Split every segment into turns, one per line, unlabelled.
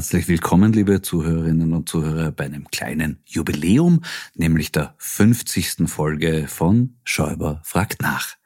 Herzlich willkommen, liebe Zuhörerinnen und Zuhörer, bei einem kleinen Jubiläum, nämlich der 50. Folge von Schäuber fragt nach.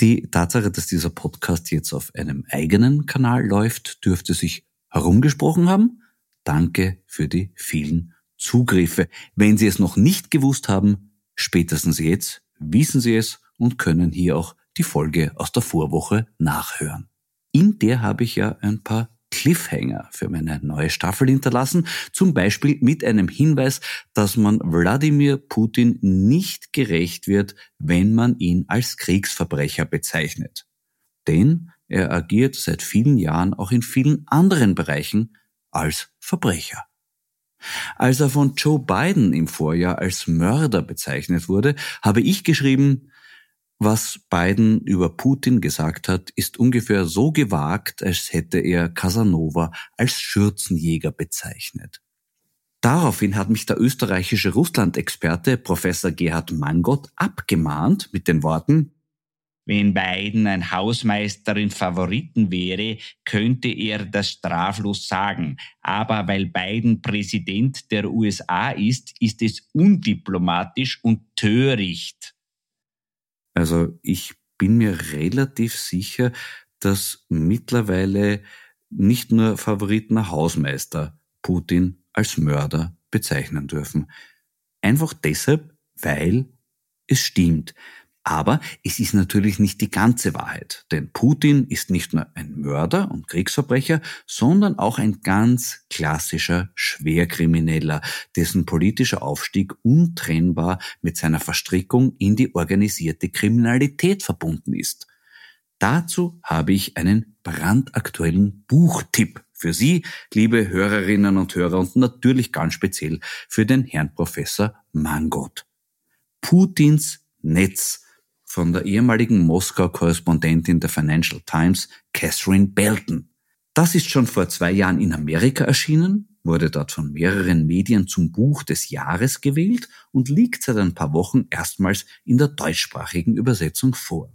Die Tatsache, dass dieser Podcast jetzt auf einem eigenen Kanal läuft, dürfte sich herumgesprochen haben. Danke für die vielen Zugriffe. Wenn Sie es noch nicht gewusst haben, spätestens jetzt wissen Sie es und können hier auch die Folge aus der Vorwoche nachhören. In der habe ich ja ein paar Cliffhanger für meine neue Staffel hinterlassen, zum Beispiel mit einem Hinweis, dass man Wladimir Putin nicht gerecht wird, wenn man ihn als Kriegsverbrecher bezeichnet. Denn er agiert seit vielen Jahren auch in vielen anderen Bereichen als Verbrecher. Als er von Joe Biden im Vorjahr als Mörder bezeichnet wurde, habe ich geschrieben, was Biden über Putin gesagt hat, ist ungefähr so gewagt, als hätte er Casanova als Schürzenjäger bezeichnet. Daraufhin hat mich der österreichische Russland-Experte Professor Gerhard Mangott abgemahnt mit den Worten,
wenn Biden ein Hausmeister in Favoriten wäre, könnte er das straflos sagen. Aber weil Biden Präsident der USA ist, ist es undiplomatisch und töricht.
Also ich bin mir relativ sicher, dass mittlerweile nicht nur Favoriten Hausmeister Putin als Mörder bezeichnen dürfen. Einfach deshalb, weil es stimmt. Aber es ist natürlich nicht die ganze Wahrheit, denn Putin ist nicht nur ein Mörder und Kriegsverbrecher, sondern auch ein ganz klassischer Schwerkrimineller, dessen politischer Aufstieg untrennbar mit seiner Verstrickung in die organisierte Kriminalität verbunden ist. Dazu habe ich einen brandaktuellen Buchtipp für Sie, liebe Hörerinnen und Hörer und natürlich ganz speziell für den Herrn Professor Mangot. Putins Netz von der ehemaligen Moskau-Korrespondentin der Financial Times, Catherine Belton. Das ist schon vor zwei Jahren in Amerika erschienen, wurde dort von mehreren Medien zum Buch des Jahres gewählt und liegt seit ein paar Wochen erstmals in der deutschsprachigen Übersetzung vor.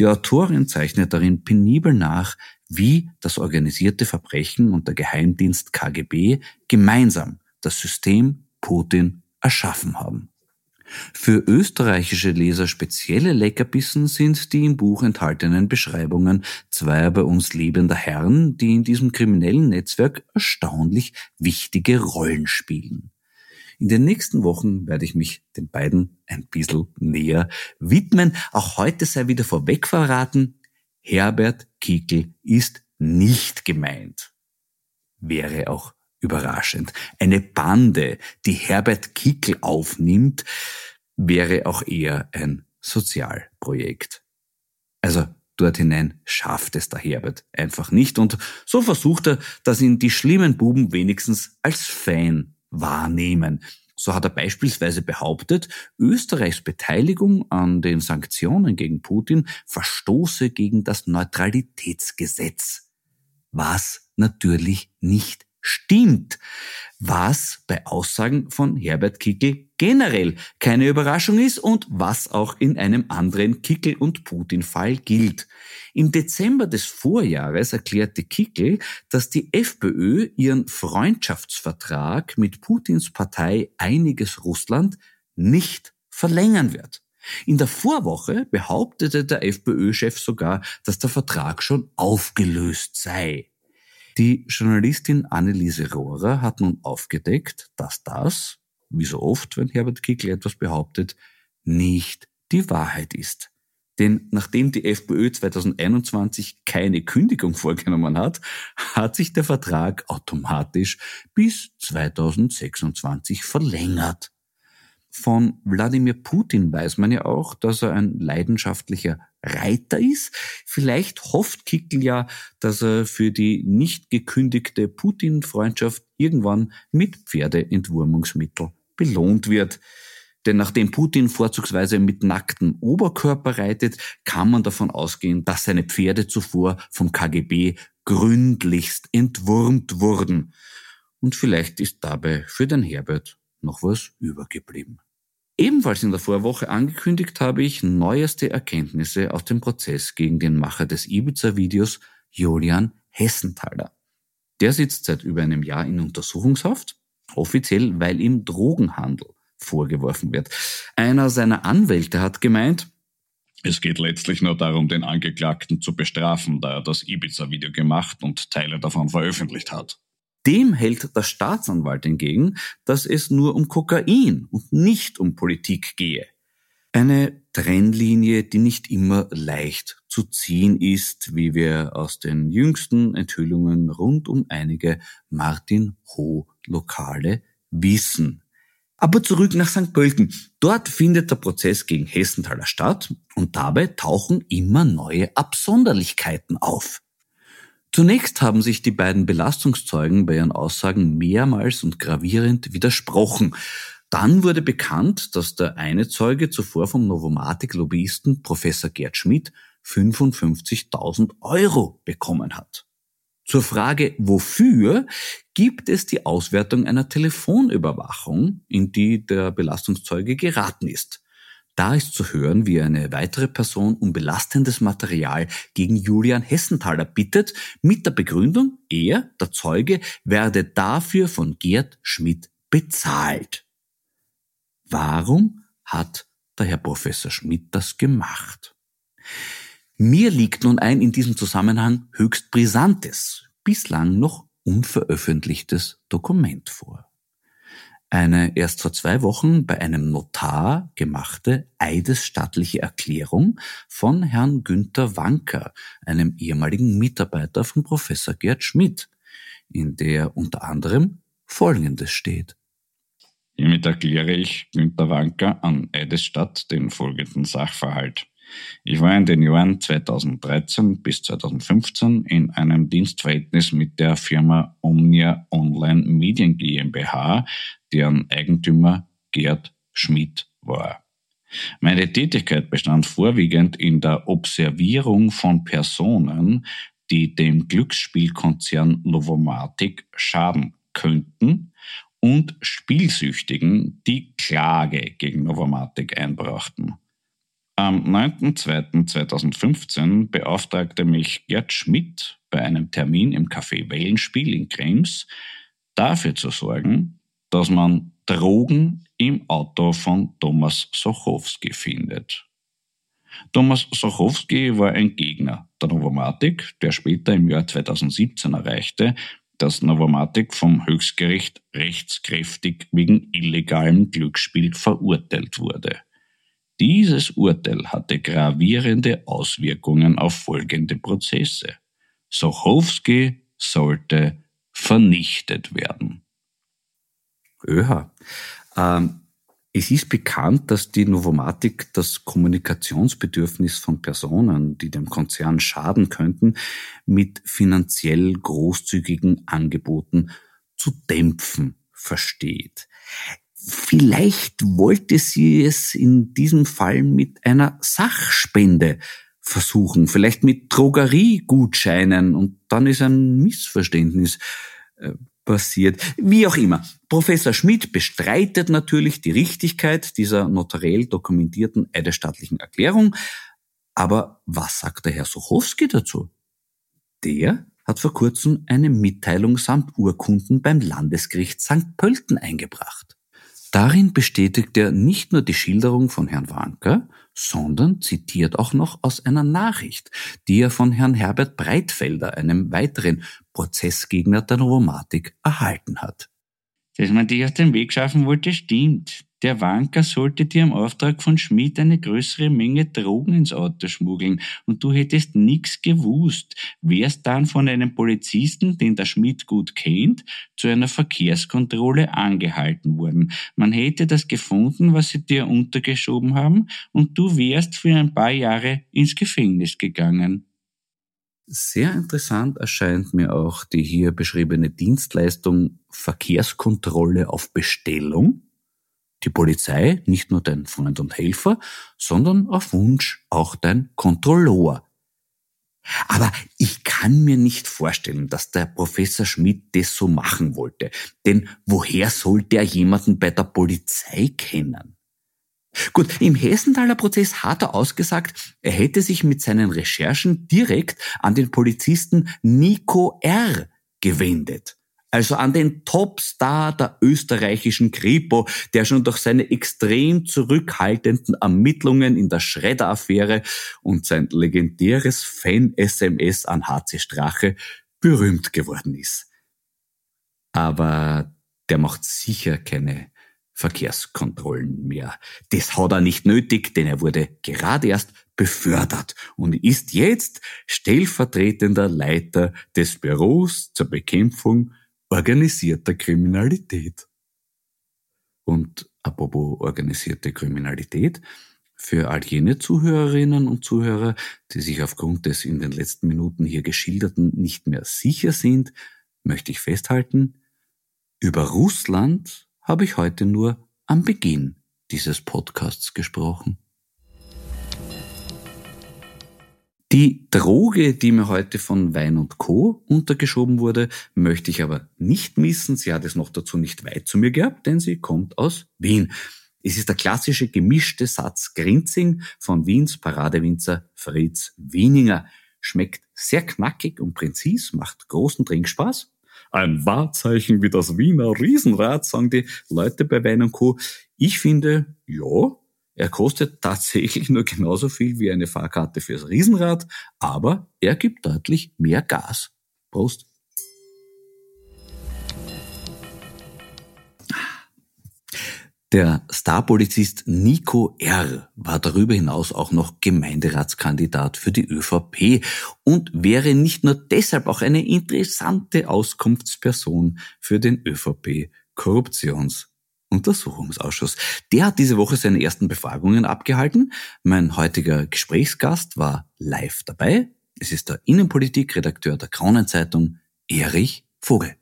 Die Autorin zeichnet darin penibel nach, wie das organisierte Verbrechen und der Geheimdienst KGB gemeinsam das System Putin erschaffen haben. Für österreichische Leser spezielle Leckerbissen sind die im Buch enthaltenen Beschreibungen zweier bei uns lebender Herren, die in diesem kriminellen Netzwerk erstaunlich wichtige Rollen spielen. In den nächsten Wochen werde ich mich den beiden ein bisschen näher widmen. Auch heute sei wieder vorweg verraten, Herbert Kickel ist nicht gemeint. Wäre auch überraschend. Eine Bande, die Herbert Kickel aufnimmt, wäre auch eher ein Sozialprojekt. Also dort hinein schafft es der Herbert einfach nicht und so versucht er, dass ihn die schlimmen Buben wenigstens als Fan wahrnehmen. So hat er beispielsweise behauptet, Österreichs Beteiligung an den Sanktionen gegen Putin verstoße gegen das Neutralitätsgesetz. Was natürlich nicht stimmt, was bei Aussagen von Herbert Kickel generell keine Überraschung ist und was auch in einem anderen Kickel- und Putin-Fall gilt. Im Dezember des Vorjahres erklärte Kickel, dass die FPÖ ihren Freundschaftsvertrag mit Putins Partei Einiges Russland nicht verlängern wird. In der Vorwoche behauptete der FPÖ-Chef sogar, dass der Vertrag schon aufgelöst sei. Die Journalistin Anneliese Rohrer hat nun aufgedeckt, dass das, wie so oft, wenn Herbert Kickl etwas behauptet, nicht die Wahrheit ist. Denn nachdem die FPÖ 2021 keine Kündigung vorgenommen hat, hat sich der Vertrag automatisch bis 2026 verlängert. Von Wladimir Putin weiß man ja auch, dass er ein leidenschaftlicher Reiter ist. Vielleicht hofft Kickel ja, dass er für die nicht gekündigte Putin-Freundschaft irgendwann mit Pferdeentwurmungsmittel belohnt wird. Denn nachdem Putin vorzugsweise mit nacktem Oberkörper reitet, kann man davon ausgehen, dass seine Pferde zuvor vom KGB gründlichst entwurmt wurden. Und vielleicht ist dabei für den Herbert noch was übergeblieben. Ebenfalls in der Vorwoche angekündigt habe ich neueste Erkenntnisse aus dem Prozess gegen den Macher des Ibiza-Videos Julian Hessenthaler. Der sitzt seit über einem Jahr in Untersuchungshaft, offiziell weil ihm Drogenhandel vorgeworfen wird. Einer seiner Anwälte hat gemeint,
es geht letztlich nur darum, den Angeklagten zu bestrafen, da er das Ibiza-Video gemacht und Teile davon veröffentlicht hat.
Dem hält der Staatsanwalt entgegen, dass es nur um Kokain und nicht um Politik gehe. Eine Trennlinie, die nicht immer leicht zu ziehen ist, wie wir aus den jüngsten Enthüllungen rund um einige Martin Ho Lokale wissen. Aber zurück nach St. Pölten. Dort findet der Prozess gegen Hessenthaler statt und dabei tauchen immer neue Absonderlichkeiten auf. Zunächst haben sich die beiden Belastungszeugen bei ihren Aussagen mehrmals und gravierend widersprochen. Dann wurde bekannt, dass der eine Zeuge zuvor vom Novomatic-Lobbyisten Professor Gerd Schmidt 55.000 Euro bekommen hat. Zur Frage, wofür, gibt es die Auswertung einer Telefonüberwachung, in die der Belastungszeuge geraten ist. Da ist zu hören, wie eine weitere Person um belastendes Material gegen Julian Hessenthaler bittet, mit der Begründung, er, der Zeuge, werde dafür von Gerd Schmidt bezahlt. Warum hat der Herr Professor Schmidt das gemacht? Mir liegt nun ein in diesem Zusammenhang höchst brisantes, bislang noch unveröffentlichtes Dokument vor eine erst vor zwei Wochen bei einem Notar gemachte eidesstattliche Erklärung von Herrn Günther Wanker, einem ehemaligen Mitarbeiter von Professor Gerd Schmidt, in der unter anderem Folgendes steht.
Hiermit erkläre ich Günther Wanker an Eidesstadt den folgenden Sachverhalt. Ich war in den Jahren 2013 bis 2015 in einem Dienstverhältnis mit der Firma Omnia Online Medien GmbH, deren Eigentümer Gerd Schmidt war. Meine Tätigkeit bestand vorwiegend in der Observierung von Personen, die dem Glücksspielkonzern Novomatic schaden könnten und Spielsüchtigen, die Klage gegen Novomatic einbrachten. Am 9.2.2015 beauftragte mich Gerd Schmidt bei einem Termin im Café Wellenspiel in Krems dafür zu sorgen, dass man Drogen im Auto von Thomas Sochowski findet. Thomas Sochowski war ein Gegner der Novomatic, der später im Jahr 2017 erreichte, dass Novomatic vom Höchstgericht rechtskräftig wegen illegalem Glücksspiel verurteilt wurde. Dieses Urteil hatte gravierende Auswirkungen auf folgende Prozesse. Sochowski sollte vernichtet werden.
Öha. Ähm, es ist bekannt, dass die Novomatic das Kommunikationsbedürfnis von Personen, die dem Konzern schaden könnten, mit finanziell großzügigen Angeboten zu dämpfen versteht. Vielleicht wollte sie es in diesem Fall mit einer Sachspende versuchen, vielleicht mit Drogeriegutscheinen und dann ist ein Missverständnis äh, passiert. Wie auch immer. Professor Schmidt bestreitet natürlich die Richtigkeit dieser notariell dokumentierten eidesstattlichen Erklärung. Aber was sagt der Herr Sochowski dazu? Der hat vor kurzem eine Mitteilung samt Urkunden beim Landesgericht St. Pölten eingebracht. Darin bestätigt er nicht nur die Schilderung von Herrn Wanker, sondern zitiert auch noch aus einer Nachricht, die er von Herrn Herbert Breitfelder, einem weiteren Prozessgegner der Novomatik, erhalten hat.
Dass man dich aus dem Weg schaffen wollte, stimmt. Der Wanker sollte dir im Auftrag von Schmidt eine größere Menge Drogen ins Auto schmuggeln und du hättest nichts gewusst, wärst dann von einem Polizisten, den der Schmidt gut kennt, zu einer Verkehrskontrolle angehalten worden. Man hätte das gefunden, was sie dir untergeschoben haben und du wärst für ein paar Jahre ins Gefängnis gegangen.
Sehr interessant erscheint mir auch die hier beschriebene Dienstleistung Verkehrskontrolle auf Bestellung die Polizei nicht nur dein Freund und Helfer, sondern auf Wunsch auch dein Kontrolleur. Aber ich kann mir nicht vorstellen, dass der Professor Schmidt das so machen wollte. Denn woher sollte er jemanden bei der Polizei kennen? Gut, im Hessenthaler Prozess hat er ausgesagt, er hätte sich mit seinen Recherchen direkt an den Polizisten Nico R. gewendet also an den Topstar der österreichischen Kripo, der schon durch seine extrem zurückhaltenden Ermittlungen in der Schredder-Affäre und sein legendäres Fan-SMS an HC Strache berühmt geworden ist. Aber der macht sicher keine Verkehrskontrollen mehr. Das hat er nicht nötig, denn er wurde gerade erst befördert und ist jetzt stellvertretender Leiter des Büros zur Bekämpfung organisierter Kriminalität. Und apropos organisierte Kriminalität, für all jene Zuhörerinnen und Zuhörer, die sich aufgrund des in den letzten Minuten hier geschilderten nicht mehr sicher sind, möchte ich festhalten, über Russland habe ich heute nur am Beginn dieses Podcasts gesprochen. Die Droge, die mir heute von Wein und Co. untergeschoben wurde, möchte ich aber nicht missen. Sie hat es noch dazu nicht weit zu mir gehabt, denn sie kommt aus Wien. Es ist der klassische gemischte Satz Grinzing von Wiens Paradewinzer Fritz Wieninger. Schmeckt sehr knackig und präzis, macht großen Trinkspaß. Ein Wahrzeichen wie das Wiener Riesenrad, sagen die Leute bei Wein und Co. Ich finde, ja, er kostet tatsächlich nur genauso viel wie eine Fahrkarte fürs Riesenrad, aber er gibt deutlich mehr Gas. Prost. Der Starpolizist Nico R. war darüber hinaus auch noch Gemeinderatskandidat für die ÖVP und wäre nicht nur deshalb auch eine interessante Auskunftsperson für den ÖVP Korruptions Untersuchungsausschuss. Der hat diese Woche seine ersten Befragungen abgehalten. Mein heutiger Gesprächsgast war live dabei. Es ist der Innenpolitikredakteur der Kronenzeitung, Erich Vogel.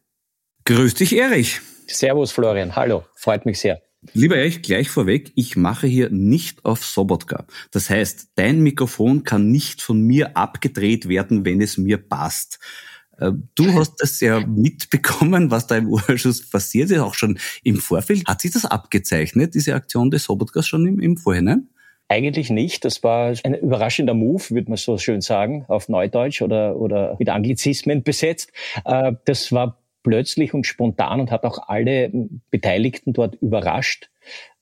Grüß dich, Erich.
Servus, Florian. Hallo. Freut mich sehr.
Lieber Erich, gleich vorweg, ich mache hier nicht auf Sobotka. Das heißt, dein Mikrofon kann nicht von mir abgedreht werden, wenn es mir passt. Äh, du hast das ja mitbekommen, was da im Urschuss passiert ist, auch schon im Vorfeld. Hat sich das abgezeichnet, diese Aktion des Sobotkas schon im, im Vorhinein?
Eigentlich nicht. Das war ein überraschender Move, würde man so schön sagen, auf Neudeutsch oder, oder mit Anglizismen besetzt. Äh, das war plötzlich und spontan und hat auch alle Beteiligten dort überrascht.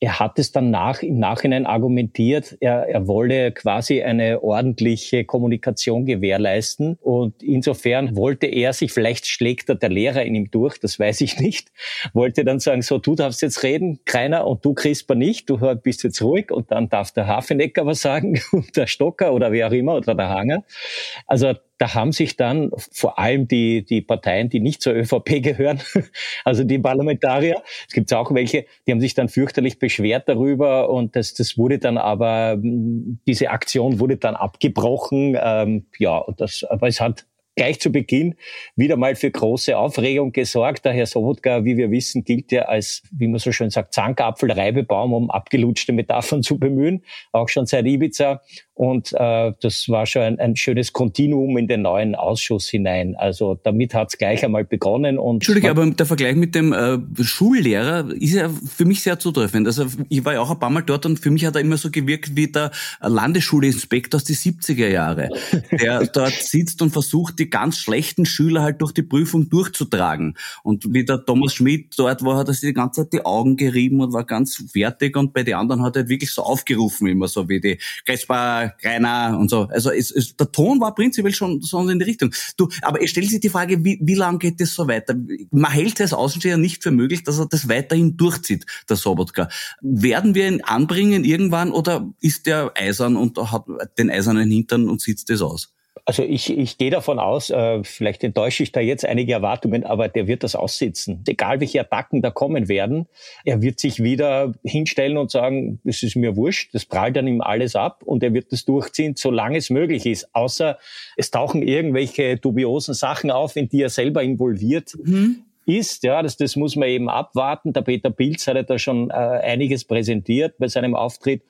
Er hat es dann nach, im Nachhinein argumentiert, er, er wolle quasi eine ordentliche Kommunikation gewährleisten und insofern wollte er sich, vielleicht schlägt da der Lehrer in ihm durch, das weiß ich nicht, wollte dann sagen, so, du darfst jetzt reden, keiner und du Crisper nicht, du bist jetzt ruhig und dann darf der Hafenecker was sagen und der Stocker oder wer auch immer oder der Hanger. Also da haben sich dann vor allem die, die Parteien, die nicht zur ÖVP gehören, also die Parlamentarier, es gibt auch welche, die haben sich dann fürchterlich beschwert darüber und das, das wurde dann aber, diese Aktion wurde dann abgebrochen. Ähm, ja, das, aber es hat gleich zu Beginn wieder mal für große Aufregung gesorgt. Der Herr Sobotka, wie wir wissen, gilt ja als, wie man so schön sagt, Zankapfel-Reibebaum, um abgelutschte Metaphern zu bemühen, auch schon seit Ibiza. Und äh, das war schon ein, ein schönes Kontinuum in den neuen Ausschuss hinein. Also damit hat es gleich einmal begonnen. Und
Entschuldige, aber der Vergleich mit dem äh, Schullehrer ist ja für mich sehr zutreffend. Also ich war ja auch ein paar Mal dort und für mich hat er immer so gewirkt wie der Landesschulinspektor aus die 70er Jahre, der dort sitzt und versucht, die ganz schlechten Schüler halt durch die Prüfung durchzutragen. Und wie der Thomas Schmidt dort war, hat er sich die ganze Zeit die Augen gerieben und war ganz fertig und bei den anderen hat er wirklich so aufgerufen, immer so wie die Kaspar Rainer und so. Also es, es, der Ton war prinzipiell schon so in die Richtung. Du, aber es stellt sich die Frage, wie, wie lange geht das so weiter? Man hält es als Außensteher nicht für möglich, dass er das weiterhin durchzieht, der Sobotka. Werden wir ihn anbringen irgendwann oder ist der eisern und hat den eisernen Hintern und sitzt das aus?
Also ich, ich gehe davon aus, äh, vielleicht enttäusche ich da jetzt einige Erwartungen, aber der wird das aussitzen. Egal welche Attacken da kommen werden, er wird sich wieder hinstellen und sagen, es ist mir wurscht, das prallt dann ihm alles ab und er wird das durchziehen, solange es möglich ist. Außer es tauchen irgendwelche dubiosen Sachen auf, in die er selber involviert mhm ist. Ja, das, das muss man eben abwarten. Der Peter Pilz hat ja da schon äh, einiges präsentiert bei seinem Auftritt.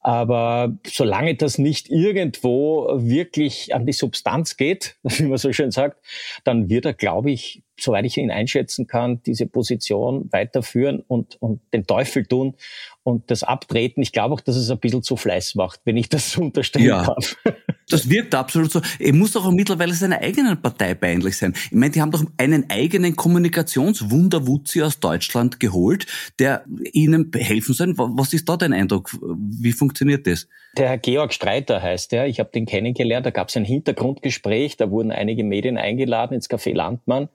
Aber solange das nicht irgendwo wirklich an die Substanz geht, wie man so schön sagt, dann wird er, glaube ich, soweit ich ihn einschätzen kann, diese Position weiterführen und, und den Teufel tun und das Abtreten. Ich glaube auch, dass es ein bisschen zu Fleiß macht, wenn ich das so unterstellen ja. darf.
Das wirkt absolut so. Er muss doch auch mittlerweile seiner eigenen Partei peinlich sein. Ich meine, die haben doch einen eigenen Kommunikationswunderwutzi aus Deutschland geholt, der ihnen helfen soll. Was ist da dein Eindruck? Wie funktioniert das?
Der Herr Georg Streiter heißt er. Ich habe den kennengelernt. Da gab es ein Hintergrundgespräch. Da wurden einige Medien eingeladen ins Café Landmann.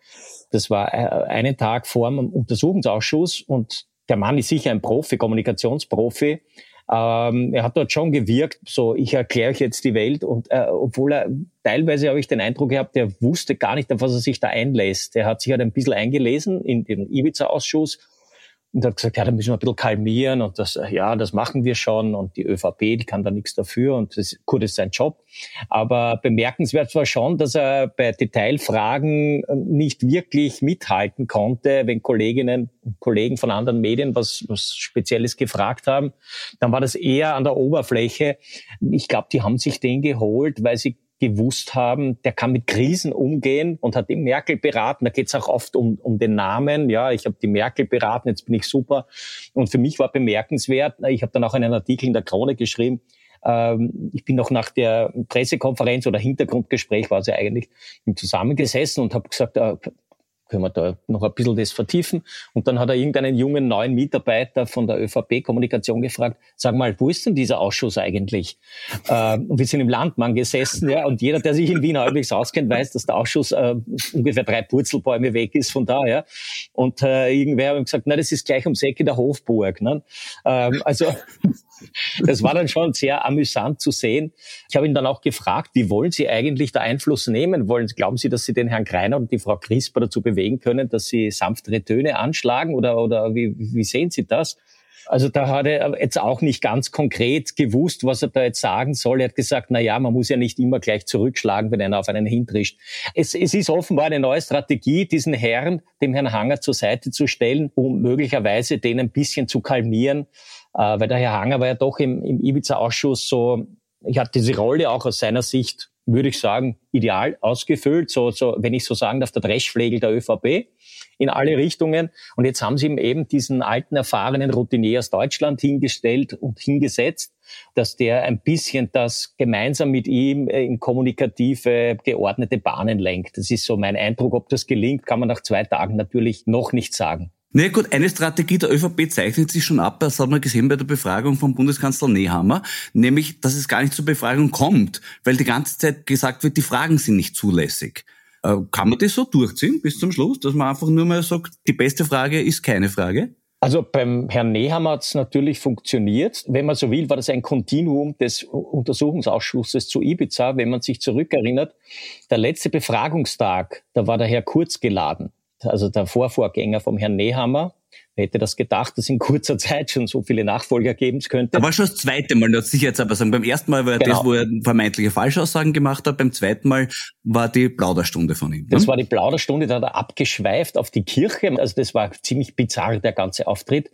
Das war äh, einen Tag vor dem Untersuchungsausschuss und der Mann ist sicher ein Profi, Kommunikationsprofi. Ähm, er hat dort schon gewirkt, so ich erkläre euch jetzt die Welt und äh, obwohl er teilweise habe ich den Eindruck gehabt, der wusste gar nicht, auf was er sich da einlässt. Er hat sich halt ein bisschen eingelesen in den Ibiza-Ausschuss und hat gesagt, ja, da müssen wir ein bisschen kalmieren und das, ja, das machen wir schon und die ÖVP, die kann da nichts dafür und das, das ist sein Job. Aber bemerkenswert war schon, dass er bei Detailfragen nicht wirklich mithalten konnte, wenn Kolleginnen und Kollegen von anderen Medien was, was Spezielles gefragt haben. Dann war das eher an der Oberfläche. Ich glaube, die haben sich den geholt, weil sie gewusst haben, der kann mit Krisen umgehen und hat die Merkel beraten. Da geht es auch oft um, um den Namen. Ja, ich habe die Merkel beraten, jetzt bin ich super. Und für mich war bemerkenswert, ich habe dann auch einen Artikel in der Krone geschrieben, ähm, ich bin noch nach der Pressekonferenz oder Hintergrundgespräch war es ja eigentlich zusammengesessen und habe gesagt, äh, können wir da noch ein bisschen das vertiefen. Und dann hat er irgendeinen jungen neuen Mitarbeiter von der ÖVP-Kommunikation gefragt, sag mal, wo ist denn dieser Ausschuss eigentlich? Äh, und wir sind im Landmann gesessen, ja, und jeder, der sich in Wien halbwegs auskennt, weiß, dass der Ausschuss äh, ungefähr drei Purzelbäume weg ist von da, ja. Und äh, irgendwer hat gesagt, na, das ist gleich ums Ecke der Hofburg. Ne? Ähm, also das war dann schon sehr amüsant zu sehen. Ich habe ihn dann auch gefragt, wie wollen Sie eigentlich da Einfluss nehmen? Wollen, glauben Sie, dass Sie den Herrn Kreiner und die Frau Crisper dazu bewegen können, dass sie sanftere Töne anschlagen? Oder, oder wie, wie sehen Sie das? Also da hat er jetzt auch nicht ganz konkret gewusst, was er da jetzt sagen soll. Er hat gesagt, na ja, man muss ja nicht immer gleich zurückschlagen, wenn einer auf einen hintrischt. Es, es ist offenbar eine neue Strategie, diesen Herrn, dem Herrn Hanger zur Seite zu stellen, um möglicherweise den ein bisschen zu kalmieren äh, weil der Herr Hanger war ja doch im, im Ibiza-Ausschuss so, ich hatte diese Rolle auch aus seiner Sicht, würde ich sagen, ideal ausgefüllt, so, so, wenn ich so sagen darf, der Dreschflegel der ÖVP in alle Richtungen. Und jetzt haben sie ihm eben diesen alten, erfahrenen Routinier aus Deutschland hingestellt und hingesetzt, dass der ein bisschen das gemeinsam mit ihm äh, in kommunikative, geordnete Bahnen lenkt. Das ist so mein Eindruck. Ob das gelingt, kann man nach zwei Tagen natürlich noch nicht sagen.
Na nee, gut, eine Strategie der ÖVP zeichnet sich schon ab, das hat man gesehen bei der Befragung von Bundeskanzler Nehammer, nämlich, dass es gar nicht zur Befragung kommt, weil die ganze Zeit gesagt wird, die Fragen sind nicht zulässig. Äh, kann man das so durchziehen bis zum Schluss, dass man einfach nur mal sagt, die beste Frage ist keine Frage?
Also beim Herrn Nehammer hat es natürlich funktioniert. Wenn man so will, war das ein Kontinuum des Untersuchungsausschusses zu Ibiza. Wenn man sich zurückerinnert, der letzte Befragungstag, da war der Herr Kurz geladen, also der Vorvorgänger vom Herrn Nehammer. Wer hätte das gedacht, dass in kurzer Zeit schon so viele Nachfolger geben könnte?
Aber schon das zweite Mal, das sicher jetzt aber sagen. Beim ersten Mal war genau. das, wo er vermeintliche Falschaussagen gemacht hat. Beim zweiten Mal war die Plauderstunde von ihm. Ne?
Das war die Plauderstunde, da hat er abgeschweift auf die Kirche. Also das war ziemlich bizarr, der ganze Auftritt.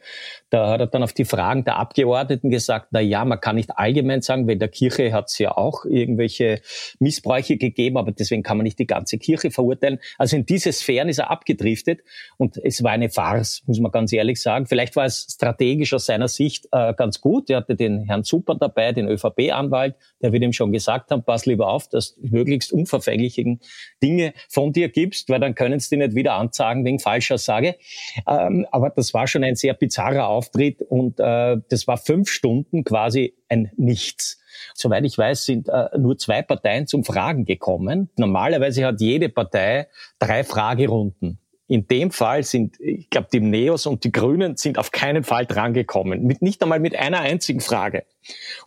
Da hat er dann auf die Fragen der Abgeordneten gesagt, na ja, man kann nicht allgemein sagen, weil der Kirche hat es ja auch irgendwelche Missbräuche gegeben, aber deswegen kann man nicht die ganze Kirche verurteilen. Also in diese Sphären ist er abgedriftet und es war eine Farce, muss man ganz ehrlich sagen. Vielleicht war es strategisch aus seiner Sicht äh, ganz gut. Er hatte den Herrn Super dabei, den ÖVP-Anwalt, der wird ihm schon gesagt haben, pass lieber auf, dass möglichst unverfänglichen Dinge von dir gibst, weil dann können sie dir nicht wieder anzeigen wegen Falschaussage. Ähm, aber das war schon ein sehr bizarrer Auftritt und äh, das war fünf Stunden quasi ein Nichts. Soweit ich weiß, sind äh, nur zwei Parteien zum Fragen gekommen. Normalerweise hat jede Partei drei Fragerunden. In dem Fall sind, ich glaube, die Neos und die Grünen sind auf keinen Fall drangekommen. Mit, nicht einmal mit einer einzigen Frage.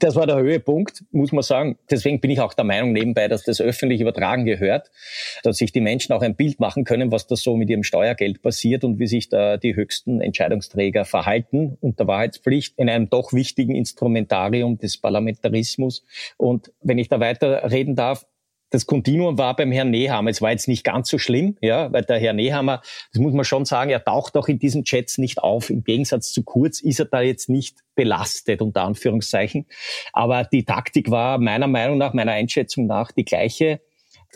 Das war der Höhepunkt, muss man sagen. Deswegen bin ich auch der Meinung nebenbei, dass das öffentlich übertragen gehört, dass sich die Menschen auch ein Bild machen können, was da so mit ihrem Steuergeld passiert und wie sich da die höchsten Entscheidungsträger verhalten unter Wahrheitspflicht in einem doch wichtigen Instrumentarium des Parlamentarismus. Und wenn ich da weiter reden darf, das Kontinuum war beim Herrn Nehammer. Es war jetzt nicht ganz so schlimm, ja, weil der Herr Nehammer, das muss man schon sagen, er taucht auch in diesen Chats nicht auf. Im Gegensatz zu Kurz ist er da jetzt nicht belastet, unter Anführungszeichen. Aber die Taktik war meiner Meinung nach, meiner Einschätzung nach die gleiche.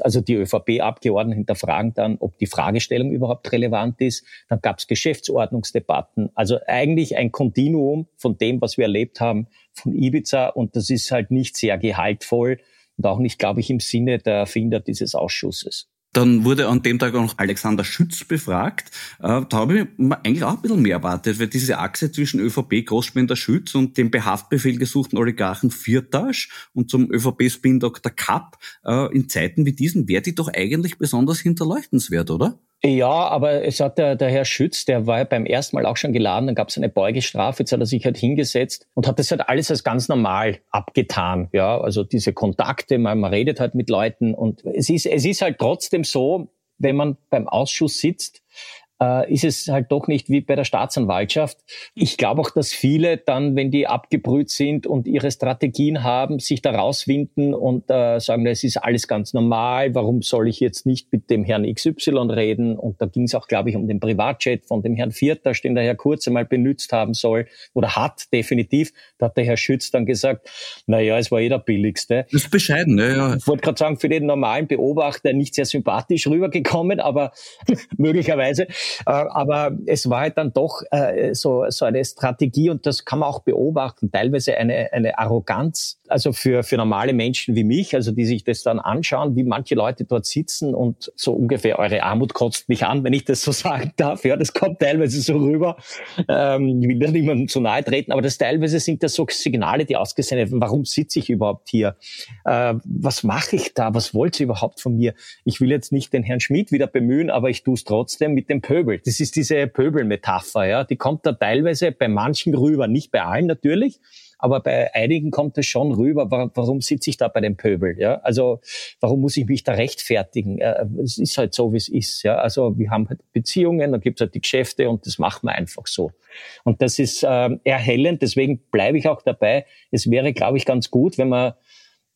Also die ÖVP-Abgeordneten hinterfragen dann, ob die Fragestellung überhaupt relevant ist. Dann gab es Geschäftsordnungsdebatten. Also eigentlich ein Kontinuum von dem, was wir erlebt haben von Ibiza. Und das ist halt nicht sehr gehaltvoll und auch nicht, glaube ich, im Sinne der Erfinder dieses Ausschusses.
Dann wurde an dem Tag auch noch Alexander Schütz befragt. Äh, da habe ich eigentlich auch ein bisschen mehr erwartet, weil diese Achse zwischen ÖVP, Großspender Schütz und dem Behaftbefehl gesuchten Oligarchen Viertasch und zum ÖVP-Spin Dr. Kapp, äh, in Zeiten wie diesen wäre die doch eigentlich besonders hinterleuchtenswert, oder?
Ja, aber es hat der, der Herr Schütz, der war ja beim ersten Mal auch schon geladen, dann gab es eine Beugestrafe, jetzt hat er sich halt hingesetzt und hat das halt alles als ganz normal abgetan. Ja, also diese Kontakte, man, man redet halt mit Leuten und es ist, es ist halt trotzdem so, wenn man beim Ausschuss sitzt, äh, ist es halt doch nicht wie bei der Staatsanwaltschaft. Ich glaube auch, dass viele dann, wenn die abgebrüht sind und ihre Strategien haben, sich da rauswinden und äh, sagen, es ist alles ganz normal, warum soll ich jetzt nicht mit dem Herrn XY reden? Und da ging es auch, glaube ich, um den Privatchat von dem Herrn Viertasch, den der Herr Kurz einmal benutzt haben soll oder hat, definitiv. Da hat der Herr Schütz dann gesagt, na ja, es war eh der billigste.
Das ist bescheiden, ja. ja.
Ich wollte gerade sagen, für den normalen Beobachter nicht sehr sympathisch rübergekommen, aber möglicherweise aber es war halt dann doch äh, so, so eine Strategie und das kann man auch beobachten, teilweise eine, eine Arroganz, also für, für normale Menschen wie mich, also die sich das dann anschauen, wie manche Leute dort sitzen und so ungefähr eure Armut kotzt mich an, wenn ich das so sagen darf. Ja, das kommt teilweise so rüber. Ähm, ich will da niemandem zu nahe treten, aber das teilweise sind das so Signale, die ausgesendet werden. Warum sitze ich überhaupt hier? Äh, was mache ich da? Was wollt ihr überhaupt von mir? Ich will jetzt nicht den Herrn Schmidt wieder bemühen, aber ich tue es trotzdem mit dem Pöbel. Das ist diese Pöbelmetapher, ja. Die kommt da teilweise bei manchen rüber, nicht bei allen natürlich, aber bei einigen kommt es schon rüber. Warum, sitze ich da bei dem Pöbel? Ja, also warum muss ich mich da rechtfertigen? Es ist halt so, wie es ist. Ja, also wir haben halt Beziehungen, dann gibt es halt die Geschäfte und das macht man einfach so. Und das ist äh, erhellend. Deswegen bleibe ich auch dabei. Es wäre, glaube ich, ganz gut, wenn man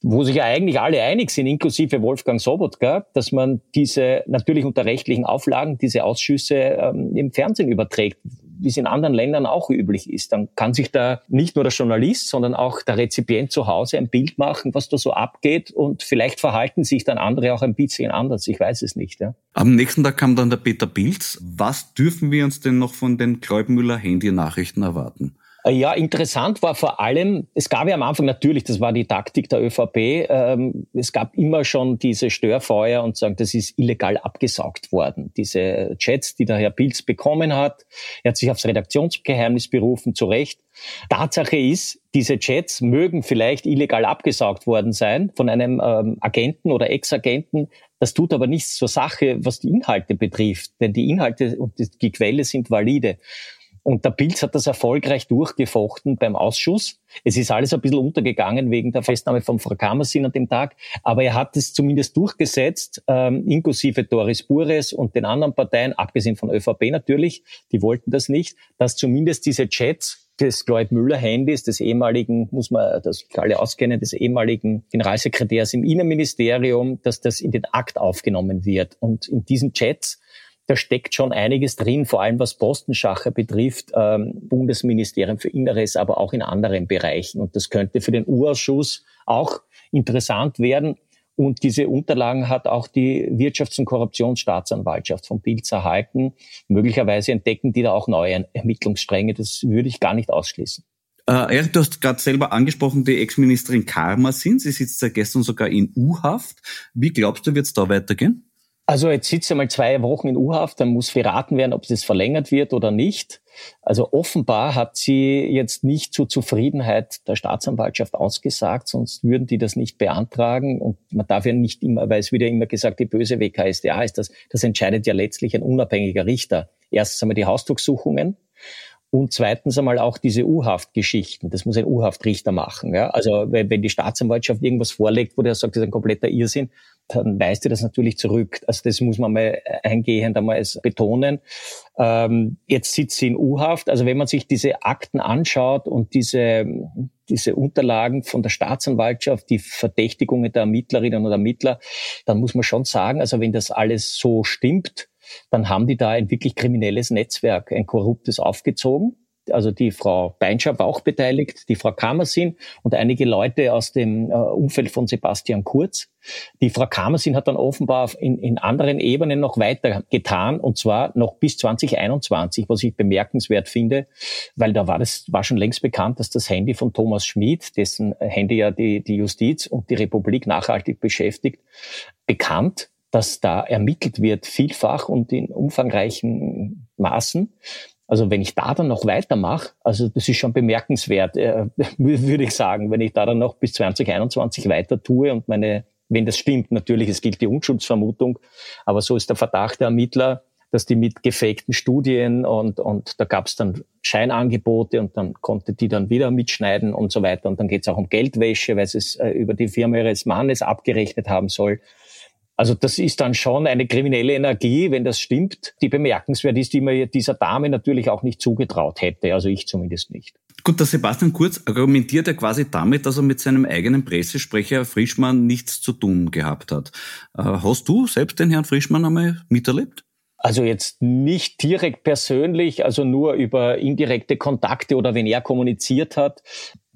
wo sich ja eigentlich alle einig sind, inklusive Wolfgang Sobotka, dass man diese natürlich unter rechtlichen Auflagen diese Ausschüsse ähm, im Fernsehen überträgt, wie es in anderen Ländern auch üblich ist. Dann kann sich da nicht nur der Journalist, sondern auch der Rezipient zu Hause ein Bild machen, was da so abgeht und vielleicht verhalten sich dann andere auch ein bisschen anders. Ich weiß es nicht. Ja.
Am nächsten Tag kam dann der Peter Pilz. Was dürfen wir uns denn noch von den Kleubmüller Handy-Nachrichten erwarten?
Äh, ja, interessant war vor allem, es gab ja am Anfang natürlich, das war die Taktik der ÖVP, ähm, es gab immer schon diese Störfeuer und sagen, das ist illegal abgesaugt worden. Diese Chats, die der Herr Pilz bekommen hat, er hat sich aufs Redaktionsgeheimnis berufen, zu Recht. Tatsache ist, diese Chats mögen vielleicht illegal abgesaugt worden sein von einem ähm, Agenten oder Ex-Agenten. Das tut aber nichts zur Sache, was die Inhalte betrifft, denn die Inhalte und die Quelle sind valide. Und der Pilz hat das erfolgreich durchgefochten beim Ausschuss. Es ist alles ein bisschen untergegangen wegen der Festnahme von Frau Kammersin an dem Tag. Aber er hat es zumindest durchgesetzt, ähm, inklusive Doris Bures und den anderen Parteien, abgesehen von ÖVP natürlich, die wollten das nicht, dass zumindest diese Chats des Lloyd Müller Handys, des ehemaligen, muss man das alle auskennen, des ehemaligen Generalsekretärs im Innenministerium, dass das in den Akt aufgenommen wird. Und in diesen Chats da steckt schon einiges drin, vor allem was Postenschacher betrifft, ähm, Bundesministerium für Inneres, aber auch in anderen Bereichen. Und das könnte für den U-Ausschuss auch interessant werden. Und diese Unterlagen hat auch die Wirtschafts- und Korruptionsstaatsanwaltschaft von Pilz erhalten. Möglicherweise entdecken die da auch neue Ermittlungsstränge. Das würde ich gar nicht ausschließen.
Äh, Erik, du hast gerade selber angesprochen, die Ex-Ministerin Karma sind. Sie sitzt seit gestern sogar in U-Haft. Wie glaubst du, wird es da weitergehen?
Also jetzt sitzt sie mal zwei Wochen in U-Haft, dann muss verraten werden, ob das verlängert wird oder nicht. Also offenbar hat sie jetzt nicht zur Zufriedenheit der Staatsanwaltschaft ausgesagt, sonst würden die das nicht beantragen. Und man darf ja nicht immer, weil es wieder immer gesagt, die böse WKSDA ist das, das entscheidet ja letztlich ein unabhängiger Richter. Erstens einmal die Hausdurchsuchungen und zweitens einmal auch diese U-Haft-Geschichten. Das muss ein U-Haftrichter machen. Ja? Also wenn die Staatsanwaltschaft irgendwas vorlegt, wo der sagt, das ist ein kompletter Irrsinn, dann weist er das natürlich zurück. Also das muss man mal eingehend einmal betonen. Ähm, jetzt sitzt sie in U-Haft. Also wenn man sich diese Akten anschaut und diese, diese Unterlagen von der Staatsanwaltschaft, die Verdächtigungen der Ermittlerinnen und Ermittler, dann muss man schon sagen, also wenn das alles so stimmt, dann haben die da ein wirklich kriminelles Netzwerk, ein korruptes aufgezogen. Also die Frau Beinschab war auch beteiligt, die Frau Kammersin und einige Leute aus dem äh, Umfeld von Sebastian Kurz. Die Frau Kammersin hat dann offenbar in, in anderen Ebenen noch weiter getan und zwar noch bis 2021, was ich bemerkenswert finde, weil da war das war schon längst bekannt, dass das Handy von Thomas Schmid, dessen Handy ja die, die Justiz und die Republik nachhaltig beschäftigt, bekannt dass da ermittelt wird, vielfach und in umfangreichen Maßen. Also wenn ich da dann noch weitermache, also das ist schon bemerkenswert, äh, würde ich sagen, wenn ich da dann noch bis 2021 weiter tue und meine, wenn das stimmt, natürlich, es gilt die Unschuldsvermutung, aber so ist der Verdacht der Ermittler, dass die mit gefakten Studien und, und da gab es dann Scheinangebote und dann konnte die dann wieder mitschneiden und so weiter. Und dann geht es auch um Geldwäsche, weil sie es äh, über die Firma ihres Mannes abgerechnet haben soll. Also das ist dann schon eine kriminelle Energie, wenn das stimmt, die bemerkenswert ist, die man dieser Dame natürlich auch nicht zugetraut hätte. Also ich zumindest nicht.
Gut, der Sebastian Kurz argumentiert ja quasi damit, dass er mit seinem eigenen Pressesprecher Frischmann nichts zu tun gehabt hat. Äh, hast du selbst den Herrn Frischmann einmal miterlebt?
Also jetzt nicht direkt persönlich, also nur über indirekte Kontakte oder wenn er kommuniziert hat.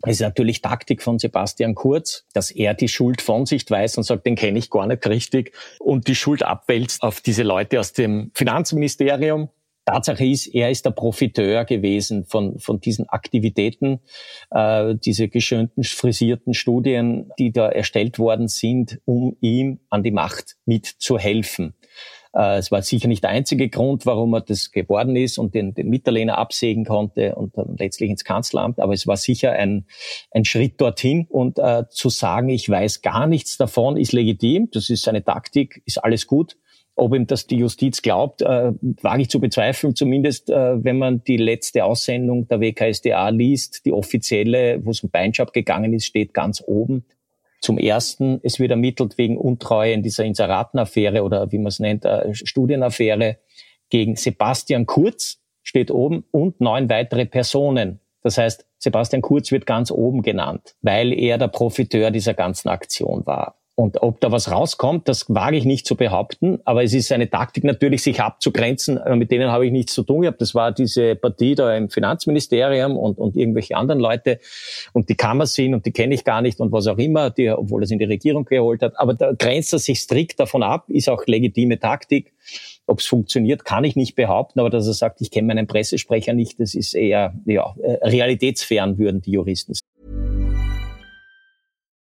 Ist natürlich Taktik von Sebastian Kurz, dass er die Schuld von sich weiß und sagt, den kenne ich gar nicht richtig und die Schuld abwälzt auf diese Leute aus dem Finanzministerium. Tatsache ist, er ist der Profiteur gewesen von, von diesen Aktivitäten, äh, diese geschönten, frisierten Studien, die da erstellt worden sind, um ihm an die Macht mitzuhelfen. Äh, es war sicher nicht der einzige Grund, warum er das geworden ist und den, den Mitterlehner absägen konnte und dann letztlich ins Kanzleramt. Aber es war sicher ein, ein Schritt dorthin. Und äh, zu sagen, ich weiß gar nichts davon, ist legitim. Das ist seine Taktik, ist alles gut. Ob ihm das die Justiz glaubt, äh, wage ich zu bezweifeln. Zumindest, äh, wenn man die letzte Aussendung der WKSDA liest, die offizielle, wo es um Beinschab gegangen ist, steht ganz oben. Zum Ersten, es wird ermittelt wegen Untreue in dieser Inseratenaffäre oder wie man es nennt, äh, Studienaffäre gegen Sebastian Kurz, steht oben, und neun weitere Personen. Das heißt, Sebastian Kurz wird ganz oben genannt, weil er der Profiteur dieser ganzen Aktion war. Und ob da was rauskommt, das wage ich nicht zu behaupten. Aber es ist eine Taktik natürlich, sich abzugrenzen. Äh, mit denen habe ich nichts zu tun gehabt. Das war diese Partie da im Finanzministerium und, und irgendwelche anderen Leute. Und die kann man sehen und die kenne ich gar nicht und was auch immer, die, obwohl er es in die Regierung geholt hat. Aber da grenzt er sich strikt davon ab, ist auch legitime Taktik. Ob es funktioniert, kann ich nicht behaupten, aber dass er sagt, ich kenne meinen Pressesprecher nicht, das ist eher ja, äh, realitätsfern, würden die Juristen sagen.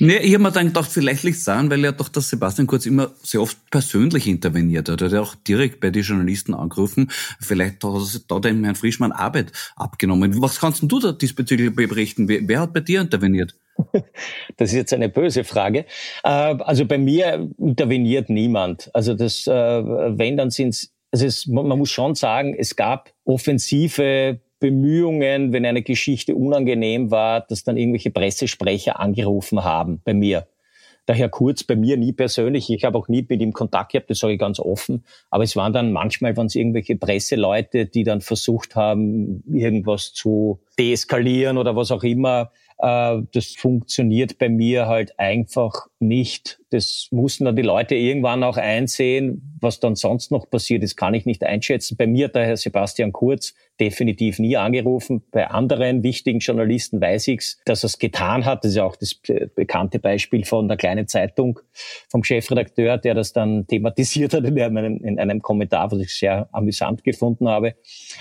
Nee, ich habe mir dann gedacht, vielleicht liegt es an, weil ja doch der Sebastian Kurz immer sehr oft persönlich interveniert hat. Er hat ja auch direkt bei den Journalisten angerufen. Vielleicht hat er da dem Herrn Frischmann Arbeit abgenommen. Was kannst du da diesbezüglich berichten? Wer, hat bei dir interveniert?
Das ist jetzt eine böse Frage. Äh, also bei mir interveniert niemand. Also das, äh, wenn, dann sind also man muss schon sagen, es gab offensive Bemühungen, wenn eine Geschichte unangenehm war, dass dann irgendwelche Pressesprecher angerufen haben bei mir. Der Herr Kurz bei mir nie persönlich. Ich habe auch nie mit ihm Kontakt gehabt, das sage ich ganz offen. Aber es waren dann manchmal waren es irgendwelche Presseleute, die dann versucht haben, irgendwas zu deeskalieren oder was auch immer. Äh, das funktioniert bei mir halt einfach nicht. Das mussten dann die Leute irgendwann auch einsehen. Was dann sonst noch passiert ist, kann ich nicht einschätzen. Bei mir hat der Herr Sebastian Kurz definitiv nie angerufen. Bei anderen wichtigen Journalisten weiß ich's, dass er es getan hat. Das ist ja auch das bekannte Beispiel von der kleinen Zeitung vom Chefredakteur, der das dann thematisiert hat in einem, in einem Kommentar, was ich sehr amüsant gefunden habe.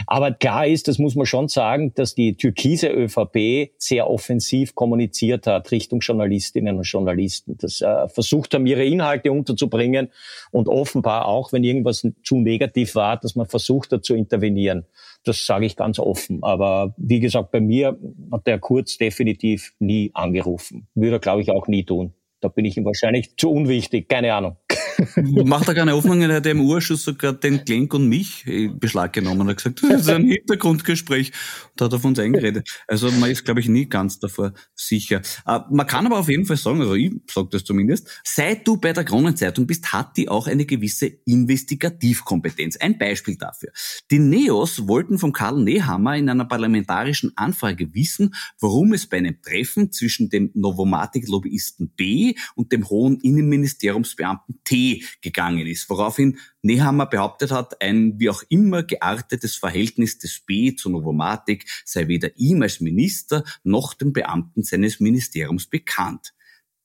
Aber klar ist, das muss man schon sagen, dass die türkise ÖVP sehr offensiv kommuniziert hat Richtung Journalistinnen und Journalisten. Das äh, versucht haben, ihre Inhalte unterzubringen und offenbar auch, wenn irgendwas zu negativ war, dass man versucht hat zu intervenieren. Das sage ich ganz offen. Aber wie gesagt, bei mir hat der Kurz definitiv nie angerufen. Würde er, glaube ich, auch nie tun. Da bin ich ihm wahrscheinlich zu unwichtig. Keine Ahnung.
Macht er keine Hoffnung, er hat im Urschuss sogar den Klenk und mich in Beschlag genommen und hat gesagt, das ist ein Hintergrundgespräch. Und hat auf uns eingeredet. Also man ist, glaube ich, nie ganz davor sicher. Äh, man kann aber auf jeden Fall sagen, also ich sage das zumindest, seit du bei der Kronenzeitung bist, hat die auch eine gewisse Investigativkompetenz. Ein Beispiel dafür. Die Neos wollten vom Karl Nehammer in einer parlamentarischen Anfrage wissen, warum es bei einem Treffen zwischen dem Novomatic-Lobbyisten B und dem hohen Innenministeriumsbeamten T gegangen ist, woraufhin Nehammer behauptet hat, ein wie auch immer geartetes Verhältnis des B zu Novomatic sei weder ihm als Minister noch den Beamten seines Ministeriums bekannt.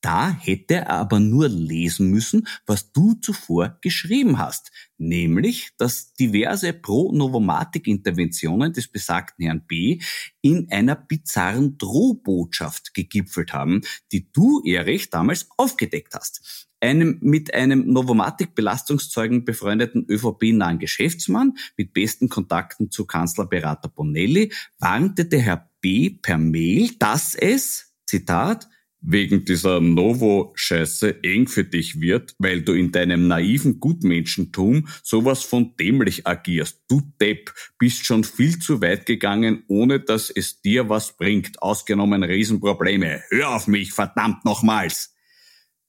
Da hätte er aber nur lesen müssen, was du zuvor geschrieben hast, nämlich, dass diverse Pro-Novomatic-Interventionen des besagten Herrn B in einer bizarren Drohbotschaft gegipfelt haben, die du, Erich, damals aufgedeckt hast einem mit einem Novomatic-Belastungszeugen befreundeten ÖVP-nahen Geschäftsmann mit besten Kontakten zu Kanzlerberater Bonelli warnte der Herr B. per Mail, dass es, Zitat, wegen dieser Novo-Scheiße eng für dich wird, weil du in deinem naiven Gutmenschentum sowas von dämlich agierst. Du Depp, bist schon viel zu weit gegangen, ohne dass es dir was bringt, ausgenommen Riesenprobleme. Hör auf mich, verdammt nochmals!